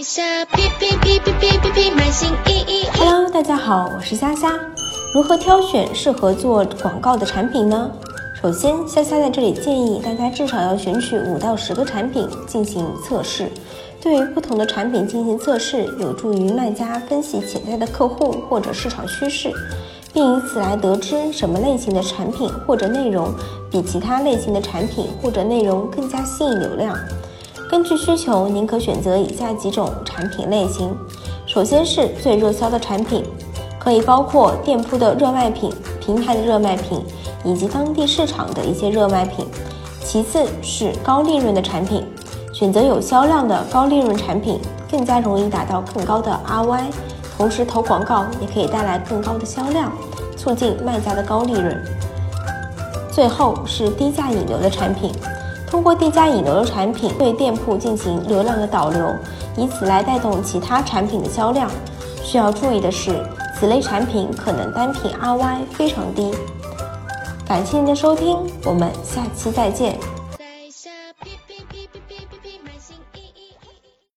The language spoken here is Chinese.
微笑，哔哔哔哔哔哔，满心意意。Hello，大家好，我是虾虾。如何挑选适合做广告的产品呢？首先，虾虾在这里建议大家至少要选取五到十个产品进行测试。对于不同的产品进行测试，有助于卖家分析潜在的客户或者市场趋势，并以此来得知什么类型的产品或者内容比其他类型的产品或者内容更加吸引流量。根据需求，您可选择以下几种产品类型：首先是最热销的产品，可以包括店铺的热卖品、平台的热卖品以及当地市场的一些热卖品；其次是高利润的产品。选择有销量的高利润产品，更加容易达到更高的 ROI，同时投广告也可以带来更高的销量，促进卖家的高利润。最后是低价引流的产品，通过低价引流的产品对店铺进行流量的导流，以此来带动其他产品的销量。需要注意的是，此类产品可能单品 RY 非常低。感谢您的收听，我们下期再见。